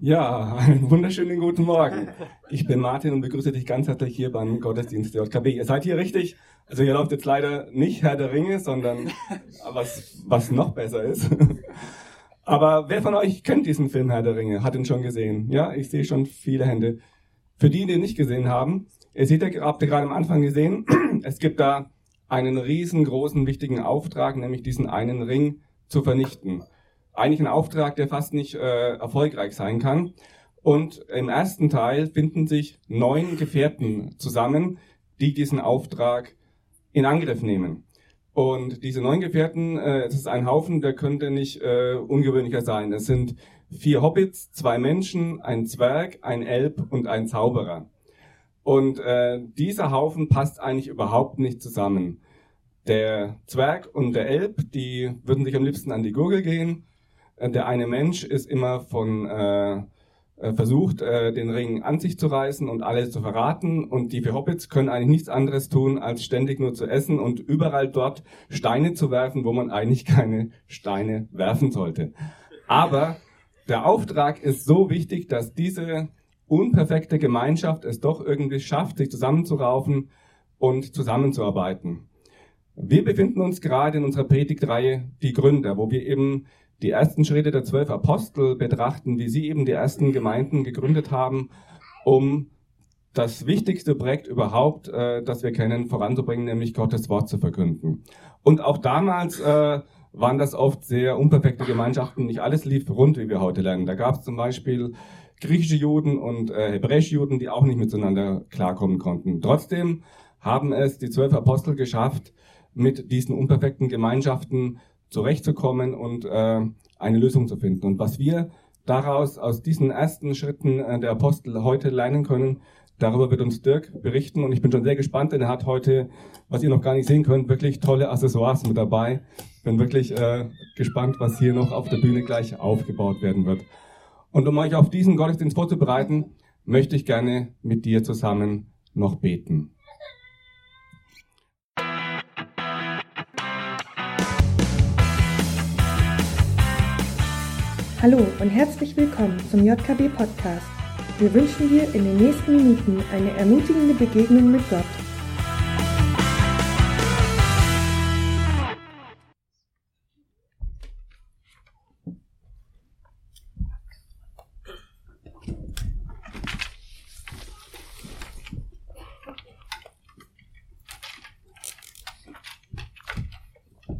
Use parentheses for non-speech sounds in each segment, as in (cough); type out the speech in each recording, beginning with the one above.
Ja, einen wunderschönen guten Morgen. Ich bin Martin und begrüße dich ganz herzlich hier beim Gottesdienst der JKB. Ihr seid hier richtig. Also hier läuft jetzt leider nicht Herr der Ringe, sondern was, was noch besser ist. Aber wer von euch kennt diesen Film Herr der Ringe? Hat ihn schon gesehen? Ja, ich sehe schon viele Hände. Für die, die ihn nicht gesehen haben, ihr seht habt ihr gerade am Anfang gesehen, es gibt da einen riesengroßen, wichtigen Auftrag, nämlich diesen einen Ring zu vernichten eigentlich ein Auftrag, der fast nicht äh, erfolgreich sein kann. Und im ersten Teil finden sich neun Gefährten zusammen, die diesen Auftrag in Angriff nehmen. Und diese neun Gefährten, äh, es ist ein Haufen, der könnte nicht äh, ungewöhnlicher sein. Es sind vier Hobbits, zwei Menschen, ein Zwerg, ein Elb und ein Zauberer. Und äh, dieser Haufen passt eigentlich überhaupt nicht zusammen. Der Zwerg und der Elb, die würden sich am liebsten an die Gurgel gehen der eine Mensch ist immer von äh, äh, versucht, äh, den Ring an sich zu reißen und alles zu verraten. Und die vier Hobbits können eigentlich nichts anderes tun, als ständig nur zu essen und überall dort Steine zu werfen, wo man eigentlich keine Steine werfen sollte. Aber der Auftrag ist so wichtig, dass diese unperfekte Gemeinschaft es doch irgendwie schafft, sich zusammenzuraufen und zusammenzuarbeiten. Wir befinden uns gerade in unserer Predigtreihe Die Gründer, wo wir eben die ersten Schritte der zwölf Apostel betrachten, wie sie eben die ersten Gemeinden gegründet haben, um das wichtigste Projekt überhaupt, äh, das wir kennen, voranzubringen, nämlich Gottes Wort zu verkünden. Und auch damals äh, waren das oft sehr unperfekte Gemeinschaften. Nicht alles lief rund, wie wir heute lernen. Da gab es zum Beispiel griechische Juden und äh, hebräische Juden, die auch nicht miteinander klarkommen konnten. Trotzdem haben es die zwölf Apostel geschafft, mit diesen unperfekten Gemeinschaften zurechtzukommen und äh, eine Lösung zu finden. Und was wir daraus aus diesen ersten Schritten äh, der Apostel heute lernen können, darüber wird uns Dirk berichten. Und ich bin schon sehr gespannt, denn er hat heute, was ihr noch gar nicht sehen könnt, wirklich tolle Accessoires mit dabei. Bin wirklich äh, gespannt, was hier noch auf der Bühne gleich aufgebaut werden wird. Und um euch auf diesen Gottesdienst vorzubereiten, möchte ich gerne mit dir zusammen noch beten. Hallo und herzlich willkommen zum JKB Podcast. Wir wünschen dir in den nächsten Minuten eine ermutigende Begegnung mit Gott.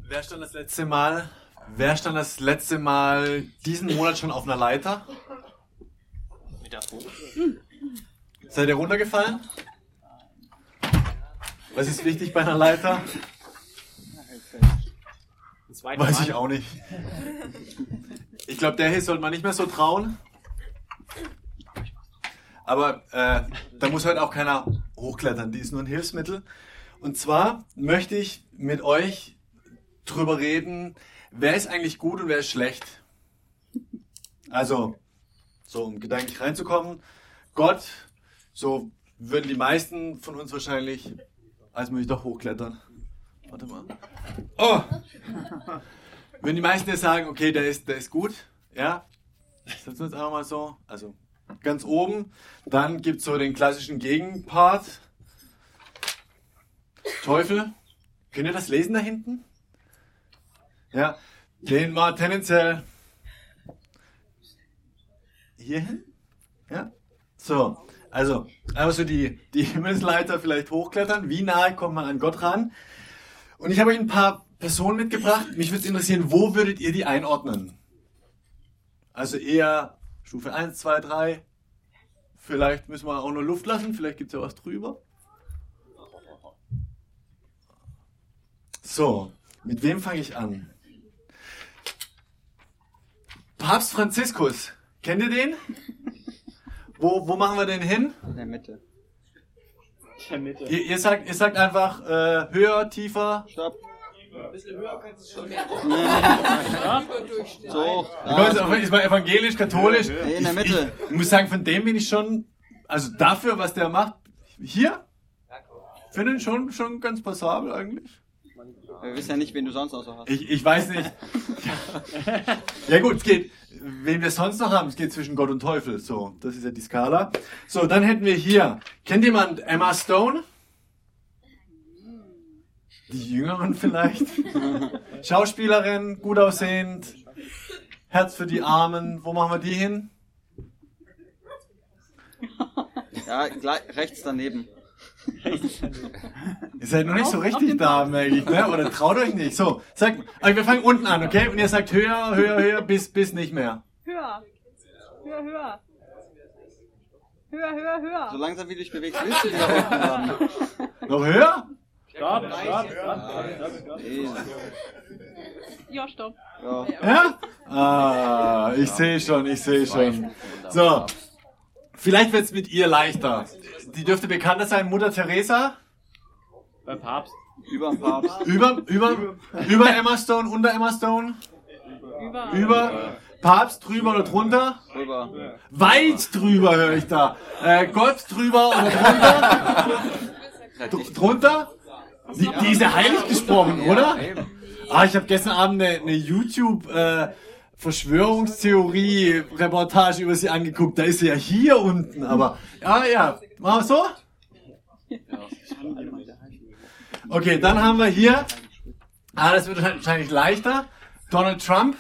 Wer stand das letzte Mal Wer stand das letzte Mal diesen Monat schon auf einer Leiter? Seid ihr runtergefallen? Was ist wichtig bei einer Leiter? Weiß ich auch nicht. Ich glaube, der hier sollte man nicht mehr so trauen. Aber äh, da muss halt auch keiner hochklettern. Die ist nur ein Hilfsmittel. Und zwar möchte ich mit euch drüber reden, wer ist eigentlich gut und wer ist schlecht? Also, so um gedanklich reinzukommen, Gott, so würden die meisten von uns wahrscheinlich, als muss ich doch hochklettern. Warte mal. Oh! Würden die meisten jetzt sagen, okay, der ist, der ist gut, ja? Setzen wir uns einfach mal so. Also ganz oben. Dann gibt es so den klassischen Gegenpart. Teufel. Könnt ihr das lesen da hinten? Ja, den mal tendenziell hier hin. Ja, so. Also, so die, die Himmelsleiter vielleicht hochklettern. Wie nahe kommt man an Gott ran? Und ich habe euch ein paar Personen mitgebracht. Mich würde interessieren, wo würdet ihr die einordnen? Also eher Stufe 1, 2, 3. Vielleicht müssen wir auch nur Luft lassen. Vielleicht gibt es ja was drüber. So, mit wem fange ich an? Papst Franziskus. Kennt ihr den? Wo, wo machen wir den hin? In der Mitte. In der Mitte. Ihr, ihr, sagt, ihr sagt einfach äh, höher, tiefer. Stopp. Ein bisschen höher kannst du schon (laughs) mehr. Ja. So. Ja. Ist man evangelisch, katholisch? Nee, in der Mitte. Ich, ich muss sagen, von dem bin ich schon, also dafür, was der macht, hier, finde ich schon, schon ganz passabel eigentlich. Wir wissen ja nicht, wen du sonst noch so hast. Ich, ich weiß nicht. (laughs) Ja. gut, es geht. Wen wir sonst noch haben, es geht zwischen Gott und Teufel. So, das ist ja die Skala. So, dann hätten wir hier. Kennt jemand Emma Stone? Die Jüngeren vielleicht. (laughs) Schauspielerin, gut aussehend. Herz für die Armen. Wo machen wir die hin? Ja, gleich, rechts daneben. Ihr seid noch nicht so richtig da, merke ich, ne? Oder traut euch nicht. So, sagt, also wir fangen unten an, okay? Und ihr sagt höher, höher, höher, bis, bis nicht mehr. Höher. Höher, höher. Höher, höher, höher. So langsam wie du dich bewegst, willst du wieder unten haben. (laughs) Noch höher? Stopp, stopp, stopp. Ja, stopp. Ja. Ja? Ah, ich sehe schon, ich sehe schon. So, vielleicht wird's mit ihr leichter. Die dürfte bekannter sein, Mutter Teresa. Beim Papst. Über den Papst. Über, über, über Emma Stone, unter Emma Stone. Über. Über Papst, drüber oder drunter. Rüber. Weit drüber höre ich da. Äh, Gott drüber oder drunter. Dr- drunter? Die, die ist ja heilig gesprochen, oder? Ah, ich habe gestern Abend eine, eine YouTube äh, Verschwörungstheorie Reportage über sie angeguckt. Da ist sie ja hier unten, aber ja, ja, machen wir so. Okay, dann haben wir hier. Ah, das wird wahrscheinlich leichter. Donald Trump.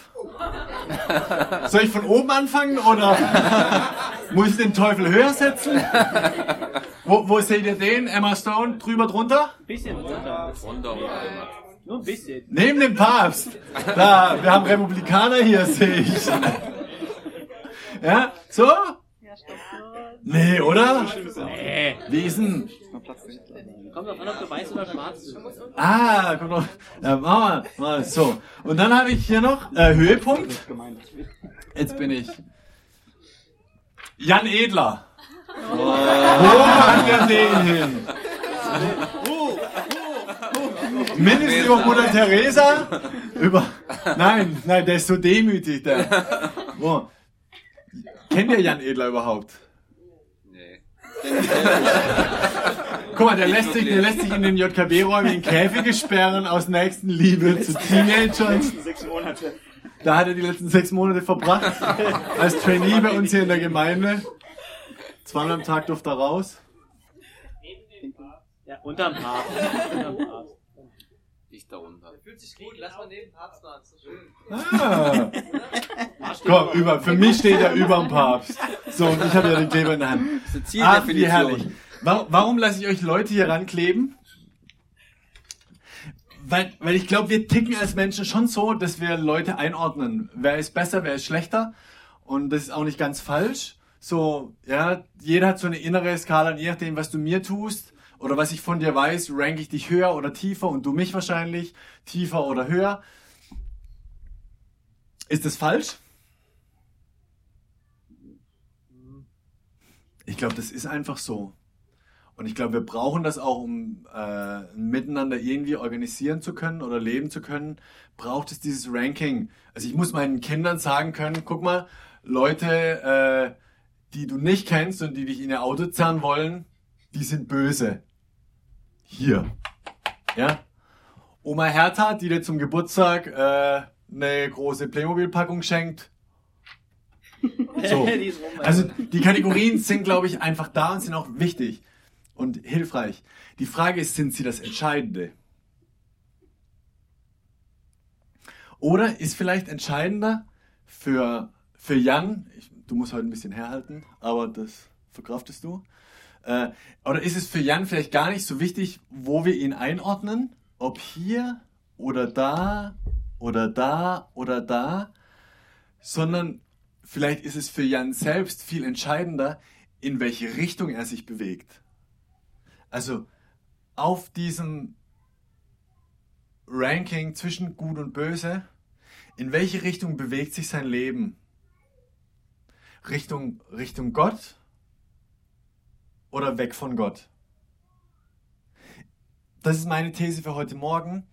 Soll ich von oben anfangen oder muss ich den Teufel höher setzen? Wo, wo seht ihr den? Emma Stone drüber drunter? Bisschen runter. Nur ein bisschen. Neben dem Papst. Da, wir haben Republikaner hier, sehe ich. Ja, so? Nee, oder? Nee. Wie ist denn? Kommt drauf an, ob du weiß oder schwarz bist. Ah, komm doch. Ja, machen wir mal so. Und dann habe ich hier noch äh, Höhepunkt. Jetzt bin ich. Jan Edler. (laughs) Wo machen wir den hin? Mindestens über Mutter Teresa? Über. Nein, nein, der ist so demütig, der. Wo? Kennt ihr Jan Edler überhaupt? Nee. Guck mal, der lässt sich, der lässt sich in den JKB-Räumen in Käfige sperren aus Nächstenliebe zu Teenagern. Da hat er die letzten sechs Monate verbracht. Als Trainee bei uns hier in der Gemeinde. Zweimal am Tag durfte er raus. Ja, unterm Papst. Unterm Papst. Ich darunter. Fühlt sich gut, lass mal neben Papst schön. Ah. Komm, über, für mich steht er über dem Papst. So, und ich habe ja den Kleber in der Hand. Das ist eine Ach, wie herrlich. Warum, warum lasse ich euch Leute hier rankleben? Weil, weil ich glaube, wir ticken als Menschen schon so, dass wir Leute einordnen. Wer ist besser, wer ist schlechter? Und das ist auch nicht ganz falsch. So, ja, jeder hat so eine innere Skala, und je nachdem, was du mir tust oder was ich von dir weiß, rank ich dich höher oder tiefer und du mich wahrscheinlich tiefer oder höher. Ist das falsch? Ich glaube, das ist einfach so. Und ich glaube, wir brauchen das auch, um äh, ein Miteinander irgendwie organisieren zu können oder leben zu können, braucht es dieses Ranking. Also ich muss meinen Kindern sagen können, guck mal, Leute, äh, die du nicht kennst und die dich in ihr Auto zerren wollen, die sind böse. Hier. Ja. Oma Hertha, die dir zum Geburtstag äh, eine große Playmobil-Packung schenkt. So. (laughs) Also die Kategorien sind, glaube ich, einfach da und sind auch wichtig und hilfreich. Die Frage ist, sind sie das Entscheidende? Oder ist vielleicht entscheidender für, für Jan, ich, du musst heute ein bisschen herhalten, aber das verkraftest du, äh, oder ist es für Jan vielleicht gar nicht so wichtig, wo wir ihn einordnen, ob hier oder da oder da oder da, sondern vielleicht ist es für Jan selbst viel entscheidender, in welche Richtung er sich bewegt. Also auf diesem Ranking zwischen Gut und Böse, in welche Richtung bewegt sich sein Leben? Richtung, Richtung Gott oder weg von Gott? Das ist meine These für heute Morgen.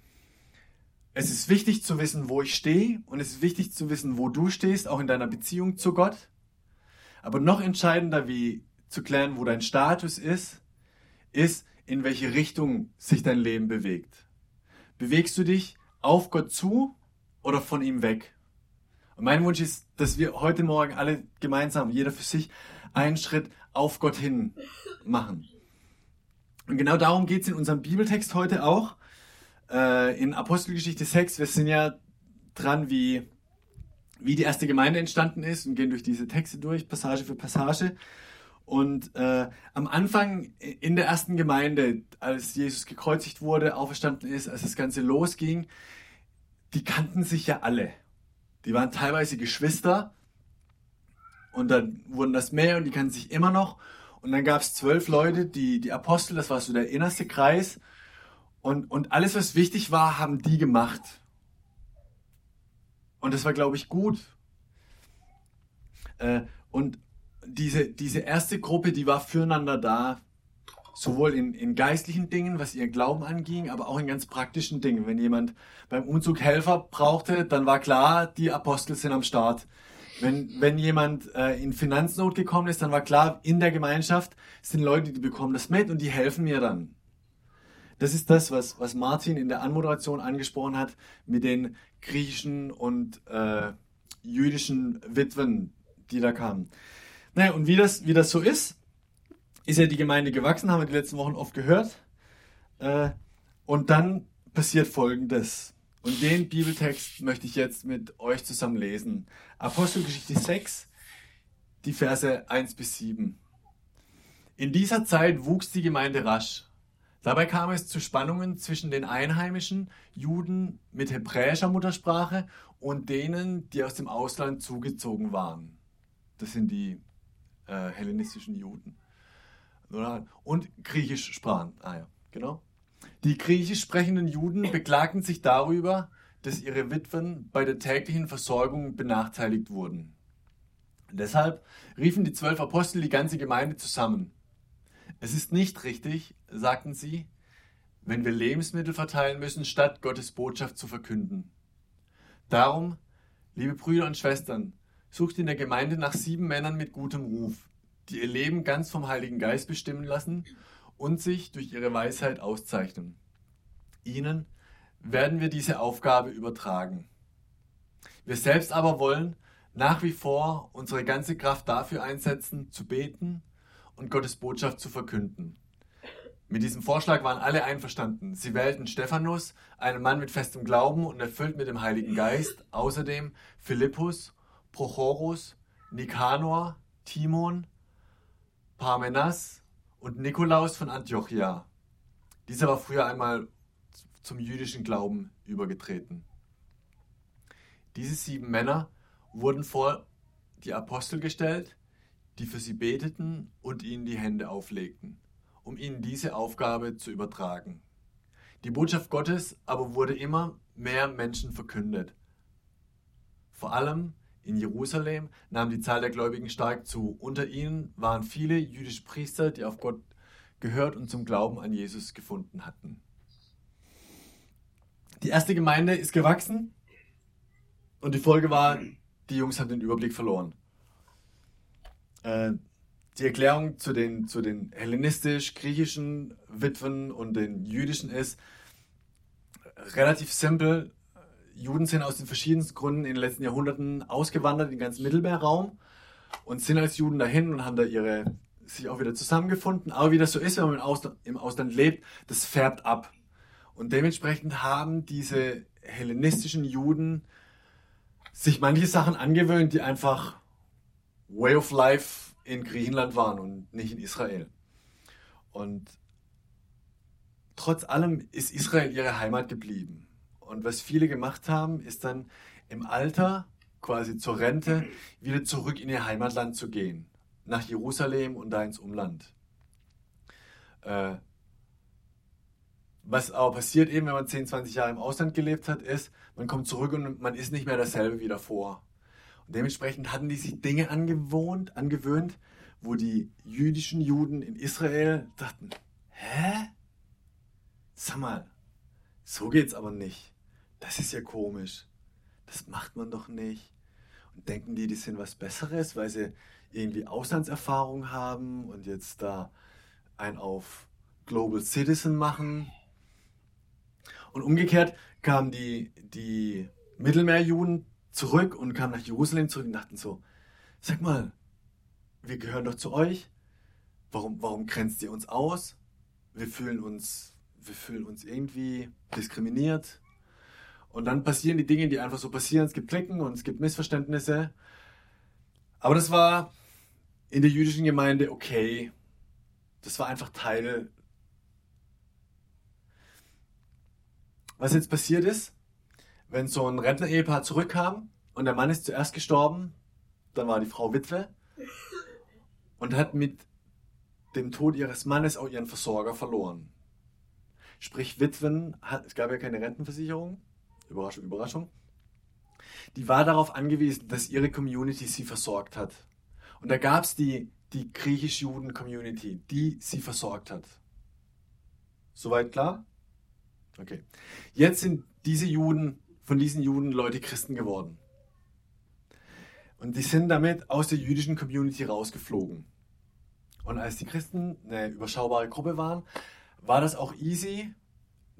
Es ist wichtig zu wissen, wo ich stehe und es ist wichtig zu wissen, wo du stehst, auch in deiner Beziehung zu Gott. Aber noch entscheidender, wie zu klären, wo dein Status ist, ist, in welche Richtung sich dein Leben bewegt. bewegst du dich auf Gott zu oder von ihm weg? Und mein Wunsch ist, dass wir heute Morgen alle gemeinsam, jeder für sich, einen Schritt auf Gott hin machen. Und genau darum geht es in unserem Bibeltext heute auch. Äh, in Apostelgeschichte 6, wir sind ja dran, wie, wie die erste Gemeinde entstanden ist und gehen durch diese Texte durch, Passage für Passage. Und äh, am Anfang in der ersten Gemeinde, als Jesus gekreuzigt wurde, auferstanden ist, als das Ganze losging, die kannten sich ja alle. Die waren teilweise Geschwister und dann wurden das mehr und die kannten sich immer noch. Und dann gab es zwölf Leute, die, die Apostel, das war so der innerste Kreis. Und, und alles, was wichtig war, haben die gemacht. Und das war, glaube ich, gut. Äh, und diese, diese erste Gruppe, die war füreinander da, sowohl in, in geistlichen Dingen, was ihr Glauben anging, aber auch in ganz praktischen Dingen. Wenn jemand beim Umzug Helfer brauchte, dann war klar, die Apostel sind am Start. Wenn, wenn jemand äh, in Finanznot gekommen ist, dann war klar, in der Gemeinschaft sind Leute, die bekommen das mit und die helfen mir dann. Das ist das, was, was Martin in der Anmoderation angesprochen hat mit den griechischen und äh, jüdischen Witwen, die da kamen. Naja, und wie das, wie das so ist, ist ja die Gemeinde gewachsen, haben wir die letzten Wochen oft gehört. Äh, und dann passiert Folgendes. Und den Bibeltext möchte ich jetzt mit euch zusammen lesen. Apostelgeschichte 6, die Verse 1 bis 7. In dieser Zeit wuchs die Gemeinde rasch. Dabei kam es zu Spannungen zwischen den einheimischen Juden mit hebräischer Muttersprache und denen, die aus dem Ausland zugezogen waren. Das sind die äh, hellenistischen Juden. Und griechisch sprachen. Ah ja, genau. Die griechisch sprechenden Juden beklagten sich darüber, dass ihre Witwen bei der täglichen Versorgung benachteiligt wurden. Deshalb riefen die zwölf Apostel die ganze Gemeinde zusammen. Es ist nicht richtig, sagten sie, wenn wir Lebensmittel verteilen müssen, statt Gottes Botschaft zu verkünden. Darum, liebe Brüder und Schwestern, sucht in der Gemeinde nach sieben Männern mit gutem Ruf, die ihr Leben ganz vom Heiligen Geist bestimmen lassen und sich durch ihre Weisheit auszeichnen. Ihnen werden wir diese Aufgabe übertragen. Wir selbst aber wollen nach wie vor unsere ganze Kraft dafür einsetzen, zu beten und Gottes Botschaft zu verkünden. Mit diesem Vorschlag waren alle einverstanden. Sie wählten Stephanus, einen Mann mit festem Glauben und erfüllt mit dem Heiligen Geist, außerdem Philippus, Prochorus, Nikanor, Timon, Parmenas und Nikolaus von Antiochia. Dieser war früher einmal zum jüdischen Glauben übergetreten. Diese sieben Männer wurden vor die Apostel gestellt, die für sie beteten und ihnen die Hände auflegten, um ihnen diese Aufgabe zu übertragen. Die Botschaft Gottes aber wurde immer mehr Menschen verkündet. Vor allem in Jerusalem nahm die Zahl der Gläubigen stark zu. Unter ihnen waren viele jüdische Priester, die auf Gott gehört und zum Glauben an Jesus gefunden hatten. Die erste Gemeinde ist gewachsen und die Folge war, die Jungs haben den Überblick verloren. Äh, die Erklärung zu den, zu den hellenistisch-griechischen Witwen und den jüdischen ist relativ simpel. Juden sind aus den verschiedensten Gründen in den letzten Jahrhunderten ausgewandert in den ganzen Mittelmeerraum und sind als Juden dahin und haben da ihre sich auch wieder zusammengefunden. Aber wie das so ist, wenn man im Ausland, im Ausland lebt, das färbt ab. Und dementsprechend haben diese hellenistischen Juden sich manche Sachen angewöhnt, die einfach Way of Life in Griechenland waren und nicht in Israel. Und trotz allem ist Israel ihre Heimat geblieben. Und was viele gemacht haben, ist dann im Alter, quasi zur Rente, wieder zurück in ihr Heimatland zu gehen. Nach Jerusalem und da ins Umland. Äh, was aber passiert eben, wenn man 10, 20 Jahre im Ausland gelebt hat, ist, man kommt zurück und man ist nicht mehr dasselbe wie davor. Und dementsprechend hatten die sich Dinge angewohnt, angewöhnt, wo die jüdischen Juden in Israel dachten, hä? Sag mal, so geht's aber nicht. Das ist ja komisch. Das macht man doch nicht. Und denken die, die sind was Besseres, weil sie irgendwie Auslandserfahrung haben und jetzt da ein auf Global Citizen machen. Und umgekehrt kamen die, die Mittelmeerjuden zurück und kamen nach Jerusalem zurück und dachten so, sag mal, wir gehören doch zu euch. Warum, warum grenzt ihr uns aus? Wir fühlen uns, wir fühlen uns irgendwie diskriminiert. Und dann passieren die Dinge, die einfach so passieren. Es gibt Klicken und es gibt Missverständnisse. Aber das war in der jüdischen Gemeinde okay. Das war einfach Teil. Was jetzt passiert ist, wenn so ein Rentner-Ehepaar zurückkam und der Mann ist zuerst gestorben, dann war die Frau Witwe und hat mit dem Tod ihres Mannes auch ihren Versorger verloren. Sprich, Witwen, es gab ja keine Rentenversicherung, Überraschung, Überraschung, die war darauf angewiesen, dass ihre Community sie versorgt hat. Und da gab es die, die griechisch-Juden-Community, die sie versorgt hat. Soweit klar? Okay. Jetzt sind diese Juden, von diesen Juden Leute Christen geworden. Und die sind damit aus der jüdischen Community rausgeflogen. Und als die Christen eine überschaubare Gruppe waren, war das auch easy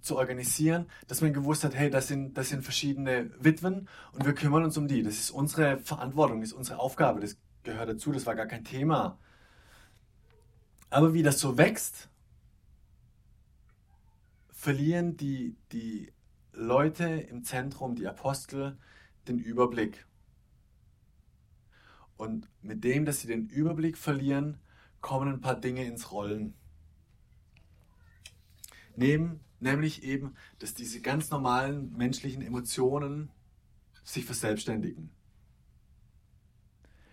zu organisieren, dass man gewusst hat, hey, das sind, das sind verschiedene Witwen und wir kümmern uns um die. Das ist unsere Verantwortung, das ist unsere Aufgabe, das gehört dazu, das war gar kein Thema. Aber wie das so wächst, verlieren die, die Leute im Zentrum, die Apostel, den Überblick. Und mit dem, dass sie den Überblick verlieren, kommen ein paar Dinge ins Rollen. Neben, nämlich eben, dass diese ganz normalen menschlichen Emotionen sich verselbstständigen.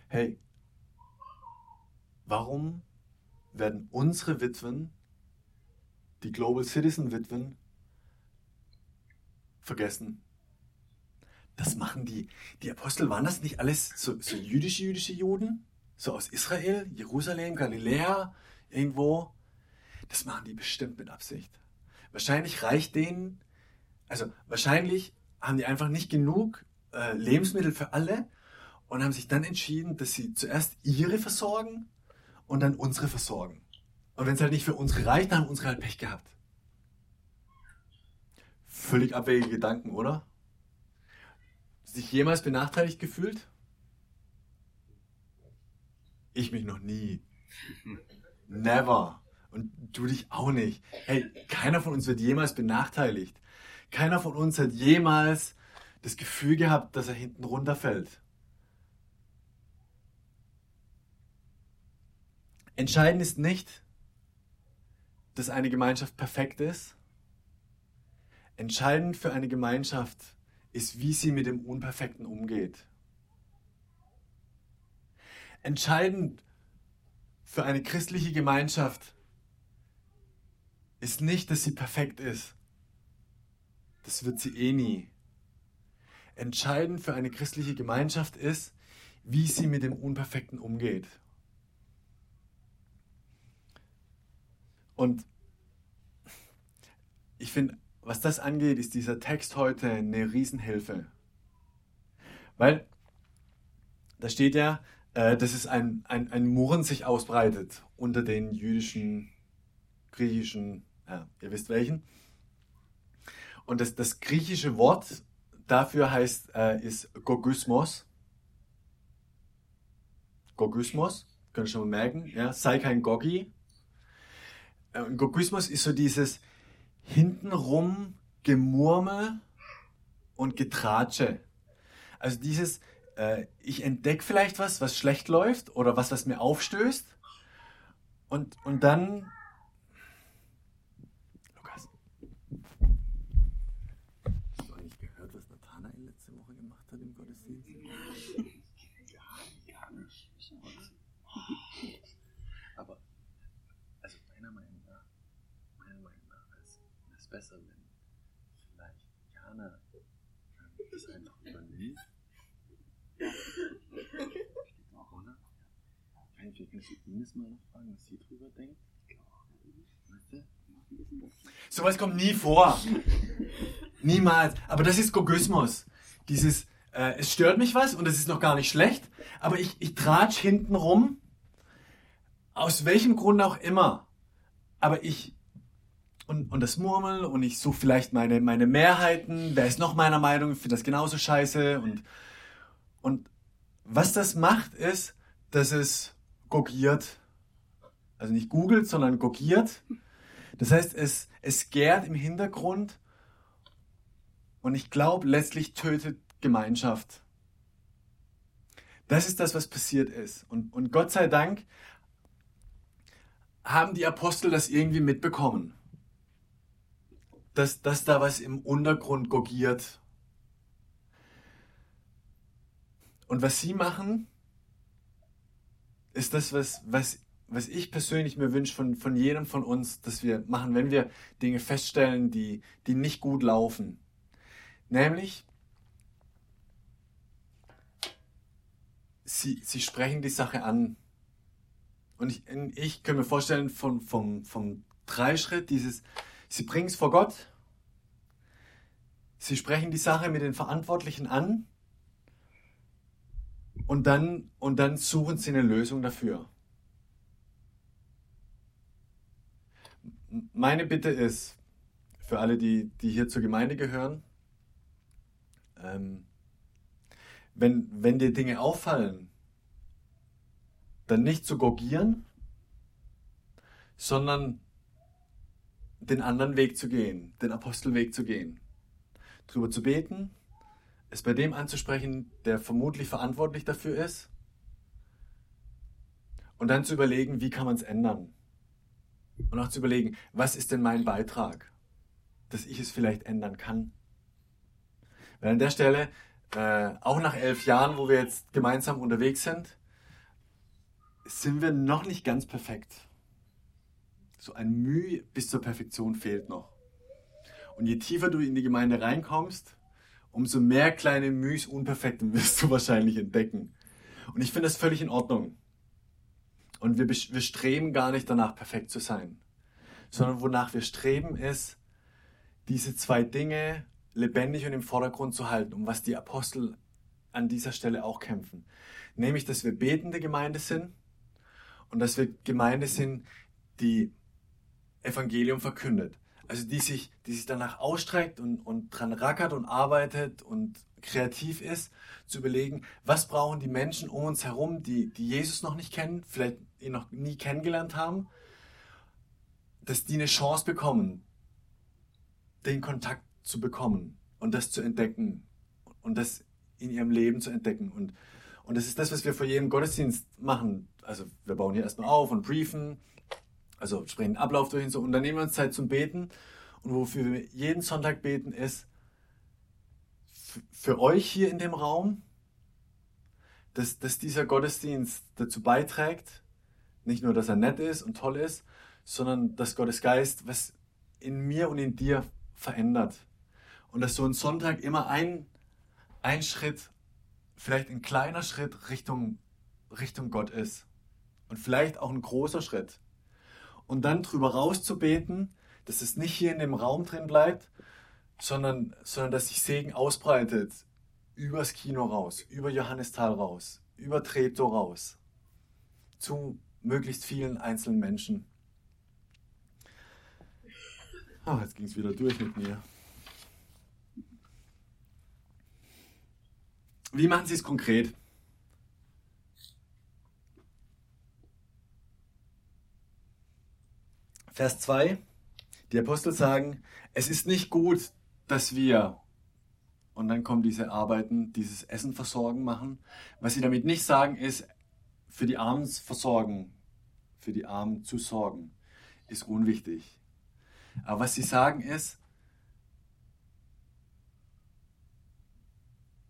Hey, warum werden unsere Witwen, die Global Citizen Witwen, vergessen? Das machen die. Die Apostel waren das nicht alles so, so jüdische, jüdische Juden? So aus Israel, Jerusalem, Galiläa, irgendwo? Das machen die bestimmt mit Absicht. Wahrscheinlich reicht denen, also wahrscheinlich haben die einfach nicht genug äh, Lebensmittel für alle und haben sich dann entschieden, dass sie zuerst ihre versorgen und dann unsere versorgen. Und wenn es halt nicht für unsere reicht, dann haben unsere halt Pech gehabt. Völlig abwegige Gedanken, oder? Sich jemals benachteiligt gefühlt? Ich mich noch nie. (laughs) Never. Und du dich auch nicht. Hey, keiner von uns wird jemals benachteiligt. Keiner von uns hat jemals das Gefühl gehabt, dass er hinten runterfällt. Entscheidend ist nicht, dass eine Gemeinschaft perfekt ist. Entscheidend für eine Gemeinschaft ist, wie sie mit dem Unperfekten umgeht. Entscheidend für eine christliche Gemeinschaft ist nicht, dass sie perfekt ist. Das wird sie eh nie. Entscheidend für eine christliche Gemeinschaft ist, wie sie mit dem Unperfekten umgeht. Und ich finde, was das angeht, ist dieser Text heute eine Riesenhilfe. Weil da steht ja, äh, dass es ein, ein, ein Murren sich ausbreitet unter den jüdischen, griechischen, ja, ihr wisst welchen. Und das, das griechische Wort dafür heißt, äh, ist Gogysmos. Gogysmos, könnt ihr schon mal merken, ja, sei kein Gogi. Äh, Gogysmos ist so dieses hintenrum Gemurmel und Getratsche. Also dieses, äh, ich entdecke vielleicht was, was schlecht läuft oder was, was mir aufstößt. Und, und dann. Lukas. Hast du eigentlich gehört, was Nathanael letzte Woche gemacht hat im Gottesdienst? Gar nicht. Aber, also meiner Meinung nach, meiner Meinung nach ist es besser, wenn vielleicht Jana das einfach übernimmt. Oder? Kann ich kannst du Ines mal fragen, was sie drüber denkt? Sowas kommt nie vor. Niemals. Aber das ist Gogysmus. Dieses, äh, es stört mich was und es ist noch gar nicht schlecht, aber ich, ich tratsch hinten rum, aus welchem Grund auch immer. Aber ich, und, und das Murmel und ich suche vielleicht meine, meine Mehrheiten, wer ist noch meiner Meinung, finde das genauso scheiße und, und was das macht ist, dass es gogiert, also nicht googelt, sondern gogiert. Das heißt, es, es gärt im Hintergrund und ich glaube, letztlich tötet Gemeinschaft. Das ist das, was passiert ist. Und, und Gott sei Dank haben die Apostel das irgendwie mitbekommen. Dass, dass da was im Untergrund gogiert. Und was sie machen, ist das, was, was, was ich persönlich mir wünsche von, von jedem von uns, dass wir machen, wenn wir Dinge feststellen, die, die nicht gut laufen. Nämlich, sie, sie sprechen die Sache an. Und ich, ich kann mir vorstellen, vom, vom, vom Dreischritt, dieses, sie bringen es vor Gott, sie sprechen die Sache mit den Verantwortlichen an und dann, und dann suchen sie eine Lösung dafür. Meine Bitte ist, für alle, die, die hier zur Gemeinde gehören, ähm, wenn, wenn dir Dinge auffallen, dann nicht zu gogieren, sondern den anderen Weg zu gehen, den Apostelweg zu gehen. Drüber zu beten, es bei dem anzusprechen, der vermutlich verantwortlich dafür ist. Und dann zu überlegen, wie kann man es ändern. Und auch zu überlegen, was ist denn mein Beitrag, dass ich es vielleicht ändern kann. Weil an der Stelle äh, auch nach elf Jahren, wo wir jetzt gemeinsam unterwegs sind, sind wir noch nicht ganz perfekt. So ein Mühe bis zur Perfektion fehlt noch. Und je tiefer du in die Gemeinde reinkommst, umso mehr kleine Mühs Unperfekten (laughs) wirst du wahrscheinlich entdecken. Und ich finde das völlig in Ordnung. Und wir, wir streben gar nicht danach, perfekt zu sein. Sondern wonach wir streben ist, diese zwei Dinge lebendig und im Vordergrund zu halten, um was die Apostel an dieser Stelle auch kämpfen. Nämlich, dass wir betende Gemeinde sind und dass wir Gemeinde sind, die Evangelium verkündet. Also die sich, die sich danach ausstreckt und, und dran rackert und arbeitet und kreativ ist, zu überlegen, was brauchen die Menschen um uns herum, die, die Jesus noch nicht kennen, vielleicht ihn noch nie kennengelernt haben, dass die eine Chance bekommen, den Kontakt zu bekommen und das zu entdecken und das in ihrem Leben zu entdecken. Und, und das ist das, was wir vor jedem Gottesdienst machen. Also wir bauen hier erstmal auf und briefen, also sprechen den Ablauf durch und so. Und dann nehmen wir uns Zeit zum Beten. Und wofür wir jeden Sonntag beten, ist für euch hier in dem Raum, dass, dass dieser Gottesdienst dazu beiträgt, nicht nur, dass er nett ist und toll ist, sondern dass Gottes Geist was in mir und in dir verändert. Und dass so ein Sonntag immer ein, ein Schritt, vielleicht ein kleiner Schritt Richtung, Richtung Gott ist. Und vielleicht auch ein großer Schritt. Und dann drüber rauszubeten, dass es nicht hier in dem Raum drin bleibt, sondern, sondern dass sich Segen ausbreitet übers Kino raus, über Johannisthal raus, über Treptow raus, zu möglichst vielen einzelnen Menschen. Ah, jetzt ging es wieder durch mit mir. Wie machen Sie es konkret? Vers 2. Die Apostel sagen, es ist nicht gut, dass wir, und dann kommen diese Arbeiten, dieses Essen versorgen machen. Was sie damit nicht sagen, ist, für die Armen versorgen, für die Armen zu sorgen, ist unwichtig. Aber was sie sagen ist,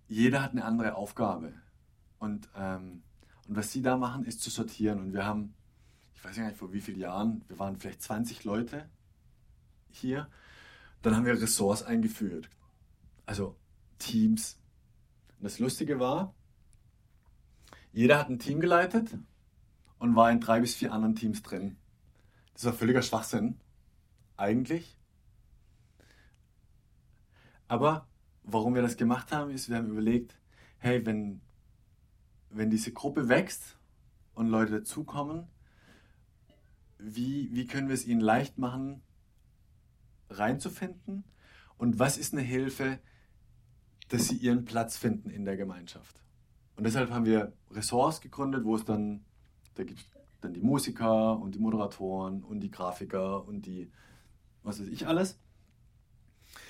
jeder hat eine andere Aufgabe. Und, ähm, und was sie da machen, ist zu sortieren. Und wir haben, ich weiß gar nicht vor wie vielen Jahren, wir waren vielleicht 20 Leute hier. Dann haben wir Ressorts eingeführt. Also Teams. Und das Lustige war, jeder hat ein Team geleitet und war in drei bis vier anderen Teams drin. Das war völliger Schwachsinn eigentlich. Aber warum wir das gemacht haben, ist, wir haben überlegt, hey, wenn, wenn diese Gruppe wächst und Leute dazukommen, wie, wie können wir es ihnen leicht machen, reinzufinden und was ist eine Hilfe, dass sie ihren Platz finden in der Gemeinschaft. Und deshalb haben wir Ressorts gegründet, wo es dann, da gibt dann die Musiker und die Moderatoren und die Grafiker und die, was weiß ich alles.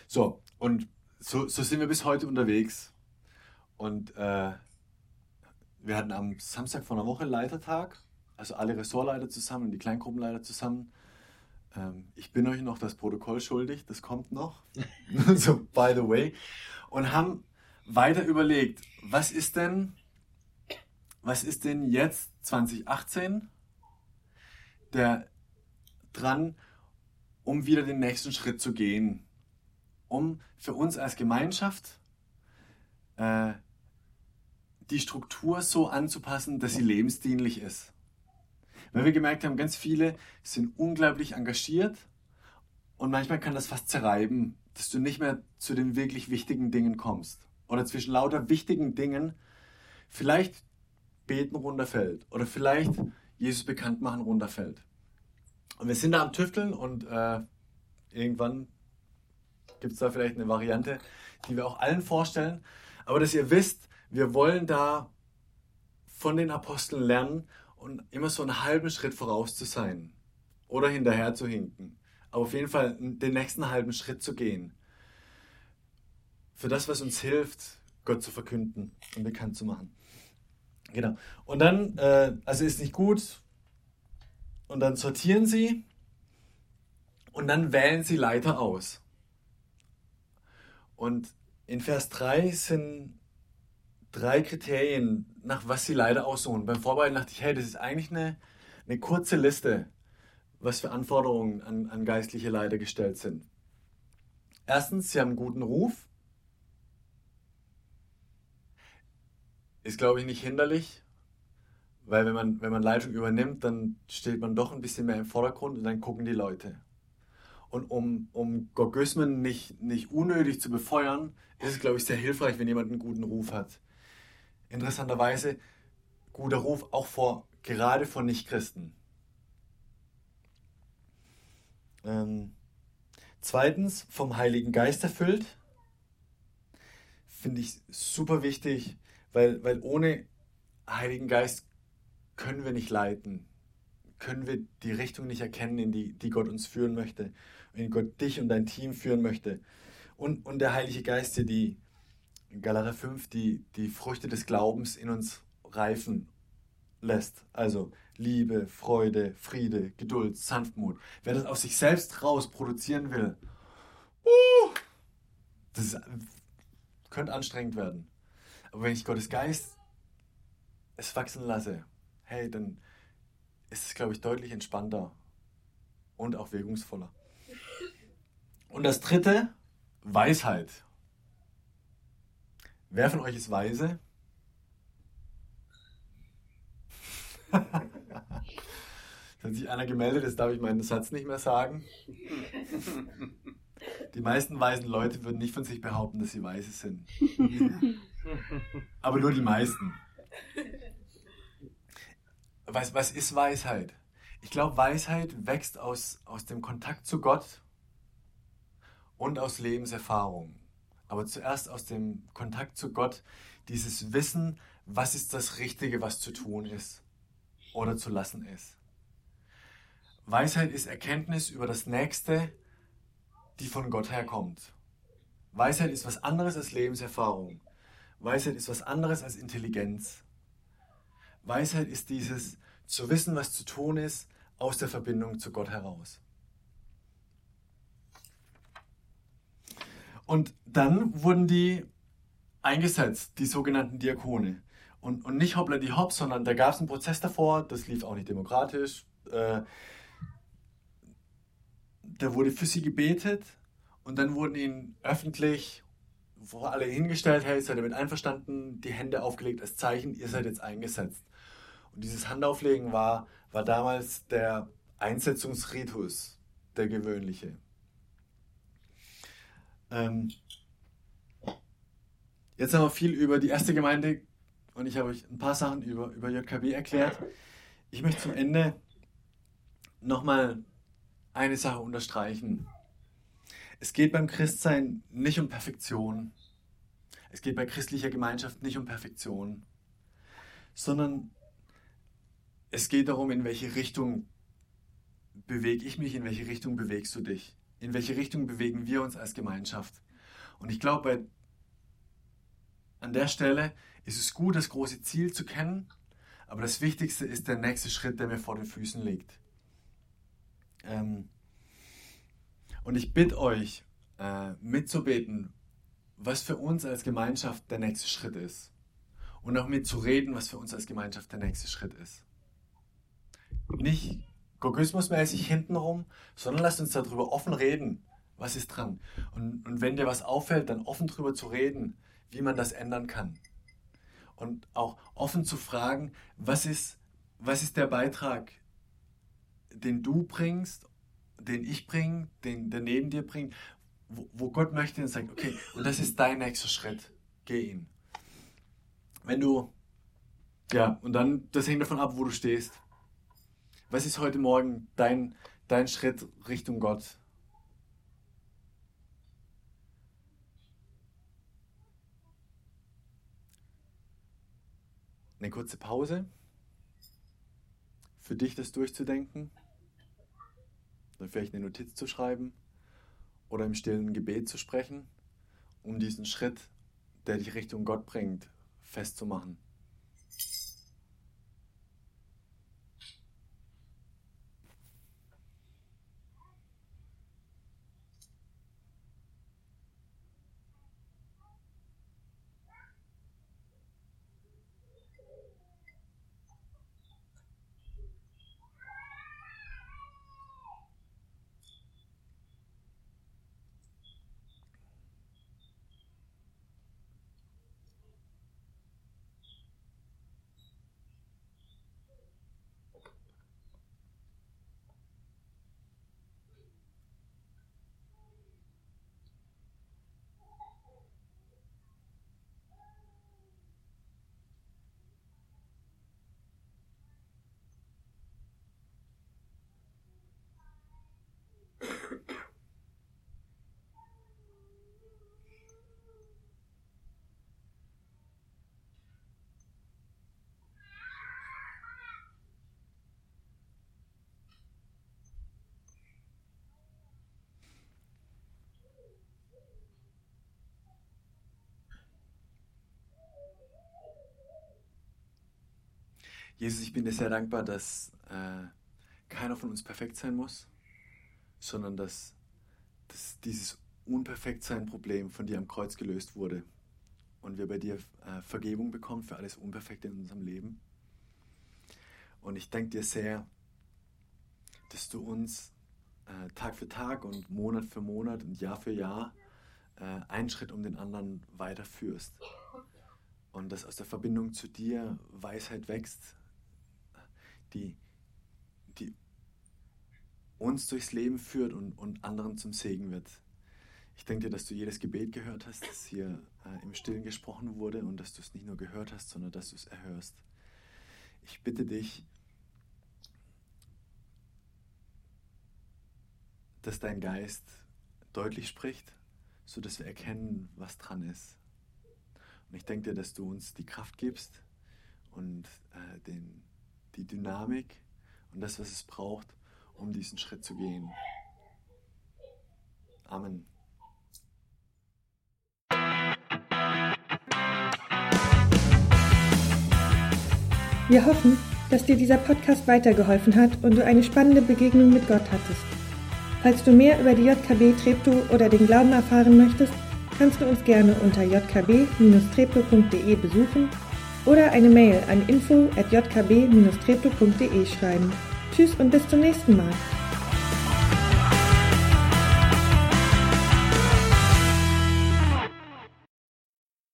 So, und so, so sind wir bis heute unterwegs. Und äh, wir hatten am Samstag vor einer Woche Leitertag, also alle Ressortleiter zusammen und die Kleingruppenleiter zusammen. Ähm, ich bin euch noch das Protokoll schuldig, das kommt noch. (laughs) (laughs) so, by the way. Und haben weiter überlegt, was ist denn, was ist denn jetzt 2018 der dran, um wieder den nächsten Schritt zu gehen, um für uns als Gemeinschaft äh, die Struktur so anzupassen, dass sie lebensdienlich ist. Weil wir gemerkt haben, ganz viele sind unglaublich engagiert und manchmal kann das fast zerreiben, dass du nicht mehr zu den wirklich wichtigen Dingen kommst. Oder zwischen lauter wichtigen Dingen vielleicht beten runterfällt oder vielleicht Jesus bekannt machen runterfällt. Und wir sind da am Tüfteln und äh, irgendwann gibt es da vielleicht eine Variante, die wir auch allen vorstellen. Aber dass ihr wisst, wir wollen da von den Aposteln lernen und immer so einen halben Schritt voraus zu sein oder hinterher zu hinken. Aber auf jeden Fall den nächsten halben Schritt zu gehen. Für das, was uns hilft, Gott zu verkünden und bekannt zu machen. Genau. Und dann, äh, also ist nicht gut. Und dann sortieren sie und dann wählen sie Leiter aus. Und in Vers 3 sind drei Kriterien, nach was sie Leiter aussuchen. Beim Vorbereiten dachte ich, hey, das ist eigentlich eine, eine kurze Liste, was für Anforderungen an, an geistliche Leiter gestellt sind. Erstens, sie haben einen guten Ruf. Ist, glaube ich, nicht hinderlich, weil wenn man, wenn man Leitung übernimmt, dann steht man doch ein bisschen mehr im Vordergrund und dann gucken die Leute. Und um, um Gorgismen nicht, nicht unnötig zu befeuern, ist es, glaube ich, sehr hilfreich, wenn jemand einen guten Ruf hat. Interessanterweise, guter Ruf auch vor, gerade vor Nichtchristen. Ähm, zweitens, vom Heiligen Geist erfüllt. Finde ich super wichtig, weil, weil ohne Heiligen Geist können wir nicht leiten, können wir die Richtung nicht erkennen, in die, die Gott uns führen möchte, in Gott dich und dein Team führen möchte. Und, und der Heilige Geist, der die, Galater 5, die, die Früchte des Glaubens in uns reifen lässt. Also Liebe, Freude, Friede, Geduld, Sanftmut. Wer das aus sich selbst raus produzieren will, uh, das könnte anstrengend werden. Aber wenn ich Gottes Geist es wachsen lasse, hey, dann ist es, glaube ich, deutlich entspannter und auch wirkungsvoller. Und das dritte, Weisheit. Wer von euch ist weise? (laughs) da hat sich einer gemeldet, jetzt darf ich meinen Satz nicht mehr sagen. Die meisten weisen Leute würden nicht von sich behaupten, dass sie weise sind. Aber nur die meisten. Was, was ist Weisheit? Ich glaube, Weisheit wächst aus, aus dem Kontakt zu Gott und aus Lebenserfahrung. Aber zuerst aus dem Kontakt zu Gott, dieses Wissen, was ist das Richtige, was zu tun ist oder zu lassen ist. Weisheit ist Erkenntnis über das Nächste, die von Gott herkommt. Weisheit ist was anderes als Lebenserfahrung. Weisheit ist was anderes als Intelligenz. Weisheit ist dieses zu wissen, was zu tun ist, aus der Verbindung zu Gott heraus. Und dann wurden die eingesetzt, die sogenannten Diakone. Und, und nicht hoppla die hopp, sondern da gab es einen Prozess davor, das lief auch nicht demokratisch. Äh, da wurde für sie gebetet und dann wurden ihnen öffentlich vor alle hingestellt, hey, seid ihr mit einverstanden, die Hände aufgelegt als Zeichen, ihr seid jetzt eingesetzt. Und dieses Handauflegen war, war damals der Einsetzungsritus, der gewöhnliche. Ähm, jetzt haben wir viel über die erste Gemeinde und ich habe euch ein paar Sachen über, über JKB erklärt. Ich möchte zum Ende nochmal eine Sache unterstreichen. Es geht beim Christsein nicht um Perfektion. Es geht bei christlicher Gemeinschaft nicht um Perfektion, sondern es geht darum, in welche Richtung bewege ich mich, in welche Richtung bewegst du dich, in welche Richtung bewegen wir uns als Gemeinschaft. Und ich glaube, an der Stelle ist es gut, das große Ziel zu kennen, aber das Wichtigste ist der nächste Schritt, der mir vor den Füßen liegt. Ähm, und ich bitte euch, äh, mitzubeten, was für uns als Gemeinschaft der nächste Schritt ist. Und auch mitzureden, was für uns als Gemeinschaft der nächste Schritt ist. Nicht Gogismusmäßig hintenrum, sondern lasst uns darüber offen reden. Was ist dran? Und, und wenn dir was auffällt, dann offen darüber zu reden, wie man das ändern kann. Und auch offen zu fragen, was ist, was ist der Beitrag, den du bringst, den ich bringe, den der neben dir bringt, wo, wo Gott möchte und sagt, okay, und das ist dein nächster Schritt, geh ihn. Wenn du, ja, und dann, das hängt davon ab, wo du stehst. Was ist heute Morgen dein, dein Schritt Richtung Gott? Eine kurze Pause für dich, das durchzudenken, dann vielleicht eine Notiz zu schreiben oder im stillen Gebet zu sprechen, um diesen Schritt, der dich Richtung Gott bringt, festzumachen. Jesus, ich bin dir sehr dankbar, dass äh, keiner von uns perfekt sein muss, sondern dass, dass dieses Unperfektsein-Problem von dir am Kreuz gelöst wurde und wir bei dir äh, Vergebung bekommen für alles Unperfekte in unserem Leben. Und ich danke dir sehr, dass du uns äh, Tag für Tag und Monat für Monat und Jahr für Jahr äh, einen Schritt um den anderen weiterführst. Und dass aus der Verbindung zu dir Weisheit wächst, die, die uns durchs Leben führt und, und anderen zum Segen wird. Ich denke dir, dass du jedes Gebet gehört hast, das hier äh, im Stillen gesprochen wurde und dass du es nicht nur gehört hast, sondern dass du es erhörst. Ich bitte dich, dass dein Geist deutlich spricht, sodass wir erkennen, was dran ist. Und ich denke dir, dass du uns die Kraft gibst und äh, den, die Dynamik und das, was es braucht, um diesen Schritt zu gehen. Amen. Wir hoffen, dass dir dieser Podcast weitergeholfen hat und du eine spannende Begegnung mit Gott hattest. Falls du mehr über die JKB Treptow oder den Glauben erfahren möchtest, kannst du uns gerne unter jkb-treptow.de besuchen oder eine Mail an info@jkb-treptow.de schreiben. Tschüss und bis zum nächsten Mal.